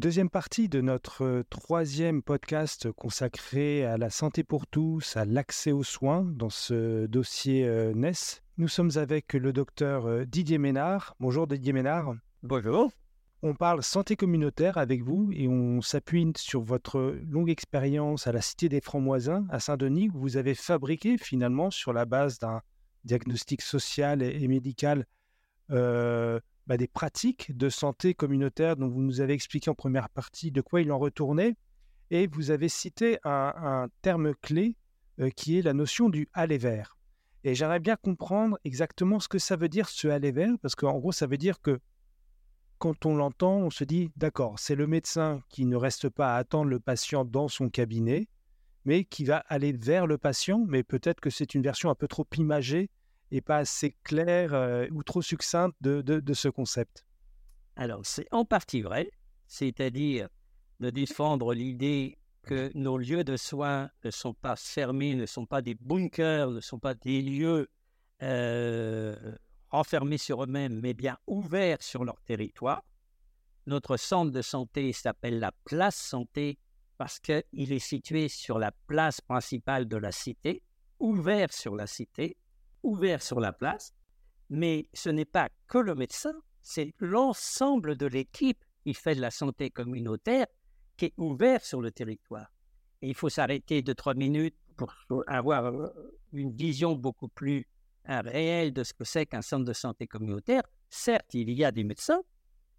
Deuxième partie de notre euh, troisième podcast consacré à la santé pour tous, à l'accès aux soins dans ce dossier euh, NES. Nous sommes avec le docteur euh, Didier Ménard. Bonjour Didier Ménard. Bonjour. On parle santé communautaire avec vous et on s'appuie sur votre longue expérience à la Cité des Francs-Moisins à Saint-Denis où vous avez fabriqué finalement sur la base d'un diagnostic social et, médical bah, des pratiques de santé communautaire dont vous nous avez expliqué en première partie de quoi il en retournait. Et vous avez cité un, terme clé euh, qui est la notion du aller vers. Et j'aimerais bien comprendre exactement ce que ça veut dire ce aller vers, parce qu'en gros, ça veut dire que quand on l'entend, on se dit, d'accord, c'est le médecin qui ne reste pas à attendre le patient dans son cabinet, mais qui va aller vers le patient, mais peut-être que c'est une version un peu trop imagée et pas assez claire euh, ou trop succincte de, de, ce concept? Alors, c'est en partie vrai, c'est-à-dire de défendre l'idée que nos lieux de soins ne sont pas fermés, ne sont pas des bunkers, ne sont pas des lieux euh, renfermés sur eux-mêmes, mais bien ouverts sur leur territoire. Notre centre de santé s'appelle la place santé parce qu'il est situé sur la place principale de la cité, ouvert sur la cité, ouvert sur la place, mais ce n'est pas que le médecin, c'est l'ensemble de l'équipe qui fait de la santé communautaire qui est ouvert sur le territoire. Et il faut s'arrêter de trois minutes pour avoir euh, une vision beaucoup plus euh, réelle de ce que c'est qu'un centre de santé communautaire. Certes, il y a des médecins,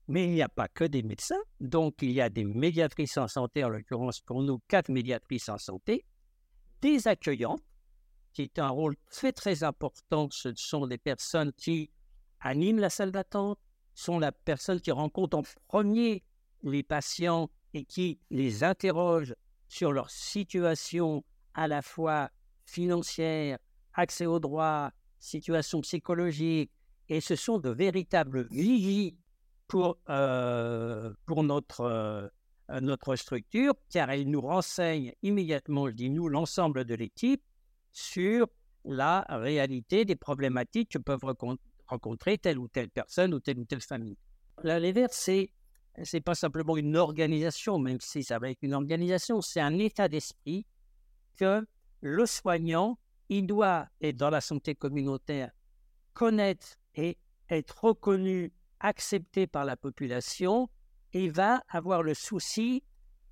mais il n'y a pas que des médecins. Donc, il y a des médiatrices en santé, en l'occurrence pour nous, quatre médiatrices en santé, des accueillantes, qui est un rôle très très important. Ce sont les personnes qui animent la salle d'attente, sont la personne qui rencontre en premier les patients et qui les interroge sur leur situation à la fois financière, accès aux droits, situation psychologique, et ce sont de véritables vigies pour, euh, pour notre, euh, notre structure, car elles nous renseignent immédiatement, je dis nous, l'ensemble de l'équipe, sur la réalité des problématiques que peuvent rencontrer telle ou telle personne ou telle ou telle famille. La Lever, c'est c'est pas simplement une organisation, même si ça va être une organisation, c'est un état d'esprit que le soignant, il doit être dans la santé communautaire, connaître et être reconnu, accepté par la population, et va avoir le souci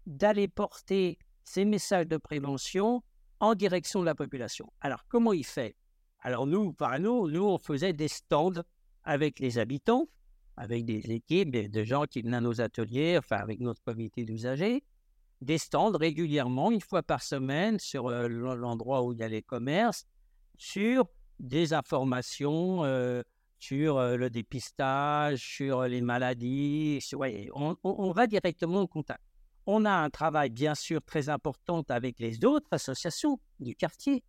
d'aller porter ces messages de prévention en direction de la population. Alors, comment il fait? Alors, nous, par nous, nous, on faisait des stands avec les habitants, avec des équipes de gens qui venaient à nos ateliers, enfin, avec notre comité d'usagers, des stands régulièrement, une fois par semaine, sur euh, l'endroit où il y a les commerces, sur des informations euh, sur euh, le dépistage, sur les maladies. on, on va directement au contact. On a un travail bien sûr très important avec les autres associations du quartier,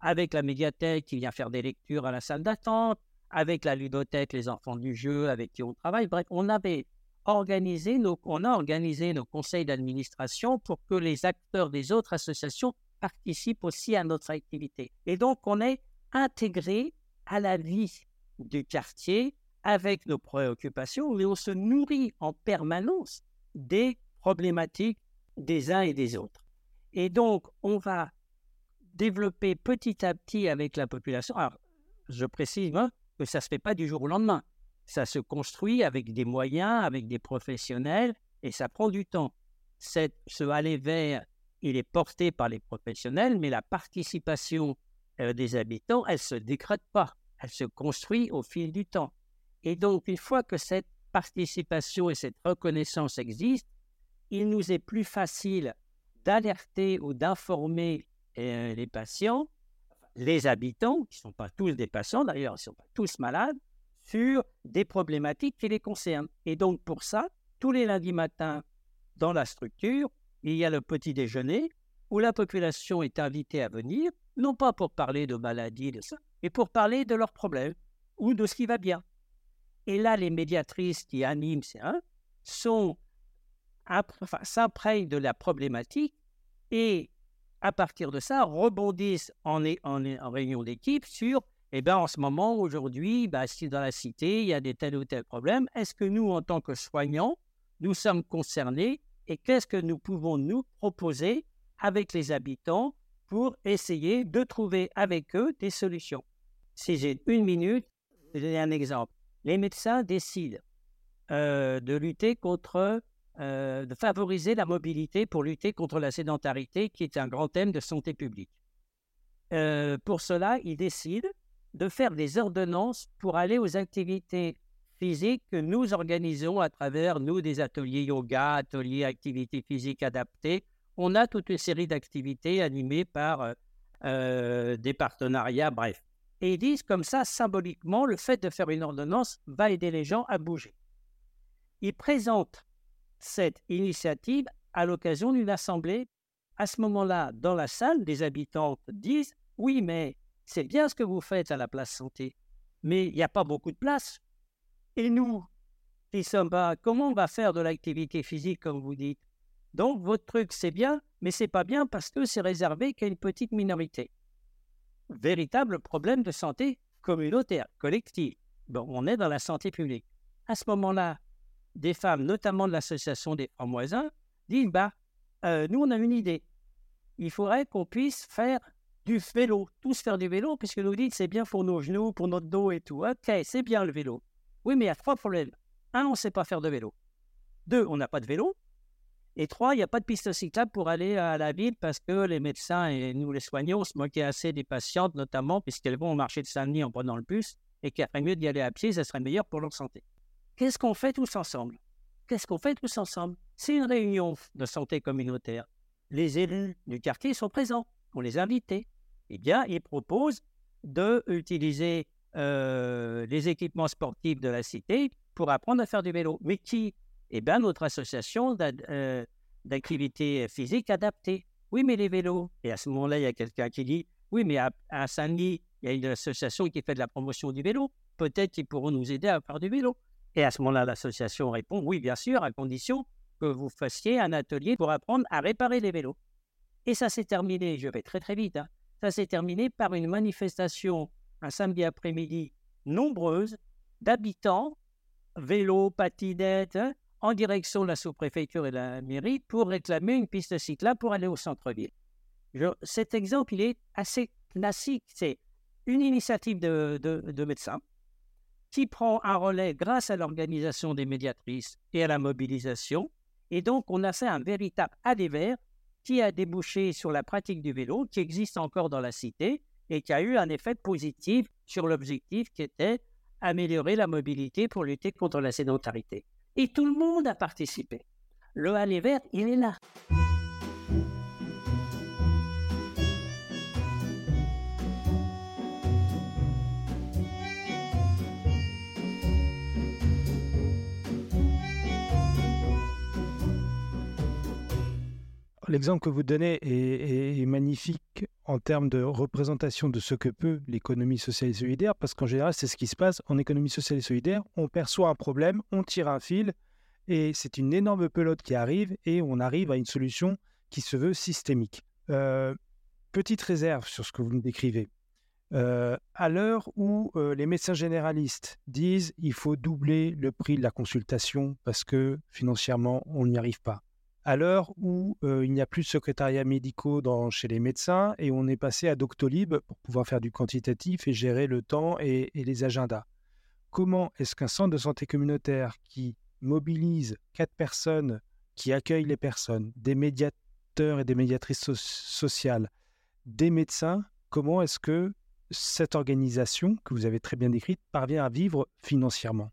avec la médiathèque qui vient faire des lectures à la salle d'attente, avec la ludothèque, les enfants du jeu avec qui on travaille. Bref, on avait organisé on a organisé nos conseils d'administration pour que les acteurs des autres associations participent aussi à notre activité. Et donc, on est intégré à la vie du quartier avec nos préoccupations, mais on se nourrit en permanence des problématiques des uns et des autres. Et donc, on va développer petit à petit avec la population. Alors, je précise hein, que ça ne se fait pas du jour au lendemain. Ça se construit avec des moyens, avec des professionnels, et ça prend du temps. Cette, ce aller vers, il est porté par les professionnels, mais la participation euh, des habitants, elle ne se décrète pas. Elle se construit au fil du temps. Et donc, une fois que cette participation et cette reconnaissance existent, il nous est plus facile d'alerter ou d'informer euh, les patients, les habitants, qui ne sont pas tous des patients d'ailleurs, ils ne sont pas tous malades, sur des problématiques qui les concernent. Et donc pour ça, tous les lundis matins, dans la structure, il y a le petit déjeuner où la population est invitée à venir, non pas pour parler de maladies, de ça, mais pour parler de leurs problèmes ou de ce qui va bien. Et là, les médiatrices qui animent ces hein, sont s'imprègnent de la problématique et à partir de ça rebondissent en, en, réunion d'équipe sur eh bien, en ce moment, aujourd'hui, bah, si dans la cité, il y a des tels ou tels problèmes, est-ce que nous, en tant que soignants, nous sommes concernés et qu'est-ce que nous pouvons nous proposer avec les habitants pour essayer de trouver avec eux des solutions? Si j'ai une minute, je vais donner un exemple. Les médecins décident euh, de lutter contre, euh, de favoriser la mobilité pour lutter contre la sédentarité, qui est un grand thème de santé publique. Euh, pour cela, ils décident de faire des ordonnances pour aller aux activités physiques que nous organisons à travers, nous, des ateliers yoga, ateliers activités physiques adaptées. On a toute une série d'activités animées par euh, des partenariats, bref. Et ils disent comme ça, symboliquement, le fait de faire une ordonnance va aider les gens à bouger. Ils présentent cette initiative à l'occasion d'une assemblée. À ce moment-là, dans la salle, des habitants disent Oui, mais c'est bien ce que vous faites à la place santé, mais il n'y a pas beaucoup de place. Et nous, qui sommes pas, comment on va faire de l'activité physique, comme vous dites? Donc, votre truc, c'est bien, mais c'est pas bien parce que c'est réservé qu'à une petite minorité. Véritable problème de santé communautaire, collective. Bon, on est dans la santé publique. À ce moment-là, des femmes, notamment de l'association des francs disent bah, euh, nous, on a une idée. Il faudrait qu'on puisse faire du vélo, tous faire du vélo, puisque nous dites c'est bien pour nos genoux, pour notre dos et tout. Ok, c'est bien le vélo. Oui, mais il y a trois problèmes. Un, on ne sait pas faire de vélo. Deux, on n'a pas de vélo. Et trois, il n'y a pas de piste cyclable pour aller à la ville parce que les médecins et nous les soignants, se moquait assez des patientes, notamment puisqu'elles vont au marché de Saint-Denis en prenant le bus et qu'il ferait mieux d'y aller à pied, ça serait meilleur pour leur santé. Qu'est-ce qu'on fait tous ensemble? Qu'est-ce qu'on fait tous ensemble? C'est une réunion de santé communautaire. Les élus du quartier sont présents. On les a invités eh bien, il propose d'utiliser euh, les équipements sportifs de la cité pour apprendre à faire du vélo. Mais qui? Eh bien, notre association euh, d'activité physique adaptée. Oui, mais les vélos. Et à ce moment-là, il y a quelqu'un qui dit Oui, mais à, Saint-Denis, il y a une association qui fait de la promotion du vélo. Peut-être qu'ils pourront nous aider à faire du vélo. Et à ce moment-là, l'association répond Oui, bien sûr, à condition que vous fassiez un atelier pour apprendre à réparer les vélos. Et ça s'est terminé, je vais très très vite, hein, ça s'est terminé par une manifestation un samedi après-midi nombreuse d'habitants, vélos, patinettes, hein, en direction de la sous-préfecture et de la mairie pour réclamer une piste cyclable pour aller au centre-ville. Cet exemple, il est assez classique. C'est une initiative de, de médecins qui prend un relais grâce à l'organisation des médiatrices et à la mobilisation. Et donc, on a fait un véritable aller vert qui a débouché sur la pratique du vélo, qui existe encore dans la cité et qui a eu un effet positif sur l'objectif qui était améliorer la mobilité pour lutter contre la sédentarité. Et tout le monde a participé. Le aller vert, il est là. L'exemple que vous donnez est, magnifique en termes de représentation de ce que peut l'économie sociale et solidaire, parce qu'en général, c'est ce qui se passe en économie sociale et solidaire. On perçoit un problème, on tire un fil, et c'est une énorme pelote qui arrive, et on arrive à une solution qui se veut systémique. Euh, petite réserve sur ce que vous me décrivez. Euh, à l'heure où euh, les médecins généralistes disent il faut doubler le prix de la consultation parce que financièrement on n'y arrive pas, à l'heure où il n'y a plus de secrétariat médicaux chez les médecins et on est passé à Doctolib pour pouvoir faire du quantitatif et gérer le temps et, les agendas. Comment est-ce qu'un centre de santé communautaire qui mobilise quatre personnes, qui accueille les personnes, des médiateurs et des médiatrices sociales, des médecins, comment est-ce que cette organisation que vous avez très bien décrite parvient à vivre financièrement?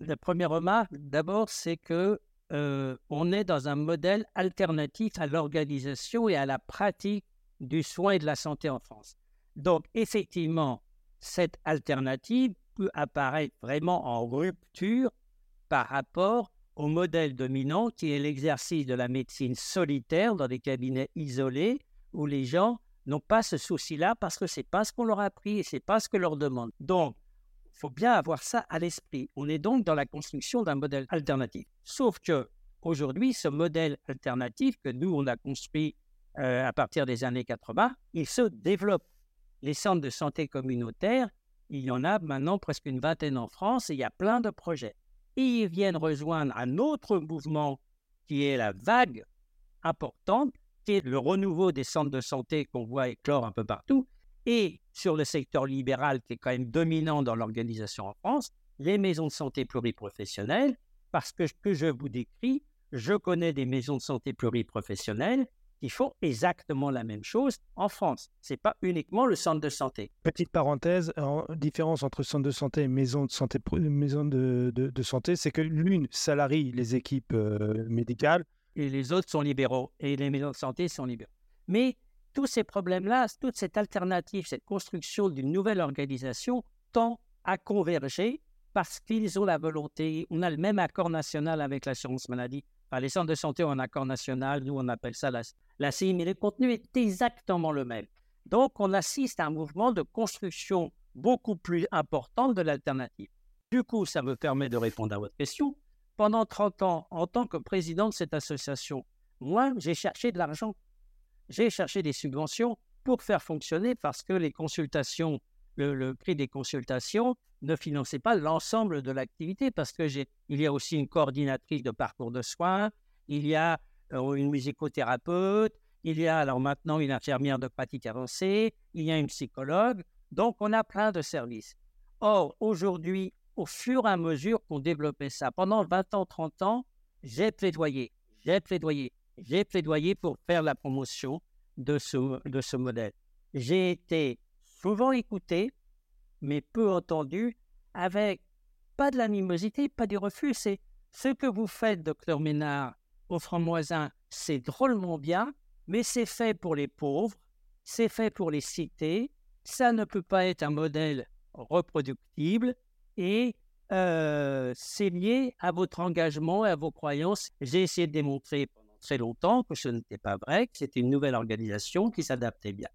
La première remarque, d'abord, c'est que euh, on est dans un modèle alternatif à l'organisation et à la pratique du soin et de la santé en France. Donc, effectivement, cette alternative peut apparaître vraiment en rupture par rapport au modèle dominant qui est l'exercice de la médecine solitaire dans des cabinets isolés où les gens n'ont pas ce souci-là parce que c'est pas ce qu'on leur a appris et c'est pas ce que leur demande. Donc, faut bien avoir ça à l'esprit. On est donc dans la construction d'un modèle alternatif. Sauf que aujourd'hui, ce modèle alternatif que nous on a construit euh, à partir des années 80, il se développe. Les centres de santé communautaires, il y en a maintenant presque une vingtaine en France et il y a plein de projets. Et ils viennent rejoindre un autre mouvement qui est la vague importante, qui est le renouveau des centres de santé qu'on voit éclore un peu partout, et sur le secteur libéral qui est quand même dominant dans l'organisation en France, les maisons de santé pluriprofessionnelles, parce que ce que je vous décris, je connais des maisons de santé pluriprofessionnelles qui font exactement la même chose en France. Ce n'est pas uniquement le centre de santé. Petite parenthèse, en différence entre centre de santé et maison de santé, maison de, de, santé, c'est que l'une salarie les équipes euh, médicales. Et les autres sont libéraux. Et les maisons de santé sont libéraux. Mais tous ces problèmes-là, toute cette alternative, cette construction d'une nouvelle organisation tend à converger parce qu'ils ont la volonté, on a le même accord national avec l'assurance maladie. les centres de santé ont un accord national, nous on appelle ça la, la CIM, mais le contenu est exactement le même. Donc on assiste à un mouvement de construction beaucoup plus important de l'alternative. Du coup, ça me permet de répondre à votre question. Pendant 30 ans, en tant que président de cette association, moi, j'ai cherché de l'argent j'ai cherché des subventions pour faire fonctionner parce que les consultations, le, prix des consultations ne finançait pas l'ensemble de l'activité parce que il y a aussi une coordinatrice de parcours de soins, il y a euh, une musicothérapeute, il y a alors maintenant une infirmière de pratique avancée, il y a une psychologue, donc on a plein de services. Or, aujourd'hui, au fur et à mesure qu'on développait ça, pendant 20 ans, 30 ans, j'ai plaidoyé, j'ai plaidoyé j'ai plaidoyé pour faire la promotion de ce, de ce modèle. J'ai été souvent écouté, mais peu entendu, avec pas de l'animosité, pas du refus. C'est ce que vous faites, docteur Ménard, au Franc-Moisin, c'est drôlement bien, mais c'est fait pour les pauvres, c'est fait pour les cités, ça ne peut pas être un modèle reproductible et euh, c'est lié à votre engagement et à vos croyances. J'ai essayé de démontrer très longtemps que ce n'était pas vrai, que c'était une nouvelle organisation qui s'adaptait bien.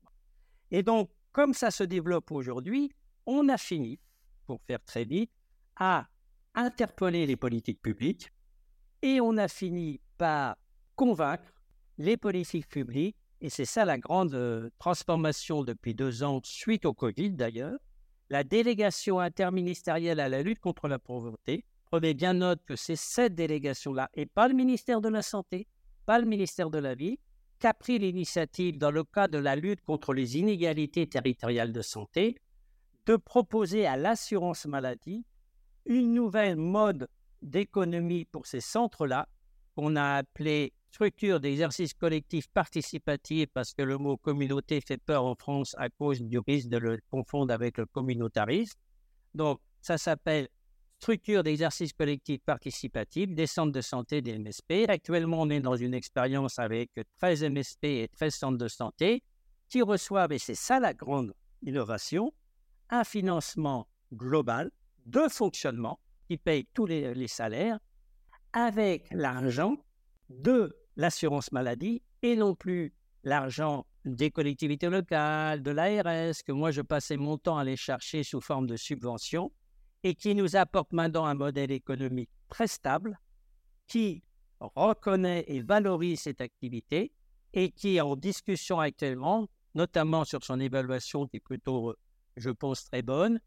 Et donc, comme ça se développe aujourd'hui, on a fini, pour faire très vite, à interpeller les politiques publiques et on a fini par convaincre les politiques publiques, et c'est ça la grande euh, transformation depuis deux ans, suite au Covid d'ailleurs, la délégation interministérielle à la lutte contre la pauvreté. Prenez bien note que c'est cette délégation-là et pas le ministère de la Santé, pas le ministère de la Vie, qu'a pris l'initiative dans le cadre de la lutte contre les inégalités territoriales de santé de proposer à l'assurance maladie une nouvelle mode d'économie pour ces centres-là, qu'on a appelé structure d'exercice collectif participatif, parce que le mot communauté fait peur en France à cause du risque de le confondre avec le communautarisme. Donc, ça s'appelle structure d'exercice collectif participatif des centres de santé des MSP. Actuellement, on est dans une expérience avec 13 MSP et 13 centres de santé qui reçoivent, et c'est ça la grande innovation, un financement global de fonctionnement qui paye tous les, les salaires avec l'argent de l'assurance maladie et non plus l'argent des collectivités locales, de l'ARS, que moi je passais mon temps à aller chercher sous forme de subventions et qui nous apporte maintenant un modèle économique très stable, qui reconnaît et valorise cette activité et qui est en discussion actuellement, notamment sur son évaluation qui est plutôt, je pense, très bonne,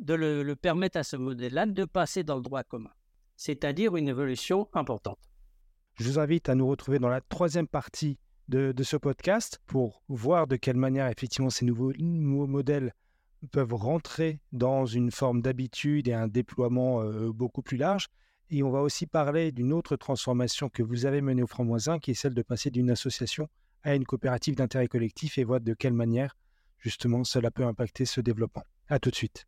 de le, permettre à ce modèle-là de passer dans le droit commun, c'est-à-dire une évolution importante. Je vous invite à nous retrouver dans la troisième partie de, ce podcast pour voir de quelle manière effectivement ces nouveaux, nouveaux modèles peuvent rentrer dans une forme d'habitude et un déploiement beaucoup plus large. Et on va aussi parler d'une autre transformation que vous avez menée au Franc-Moisin, qui est celle de passer d'une association à une coopérative d'intérêt collectif et voir de quelle manière, justement, cela peut impacter ce développement. À tout de suite.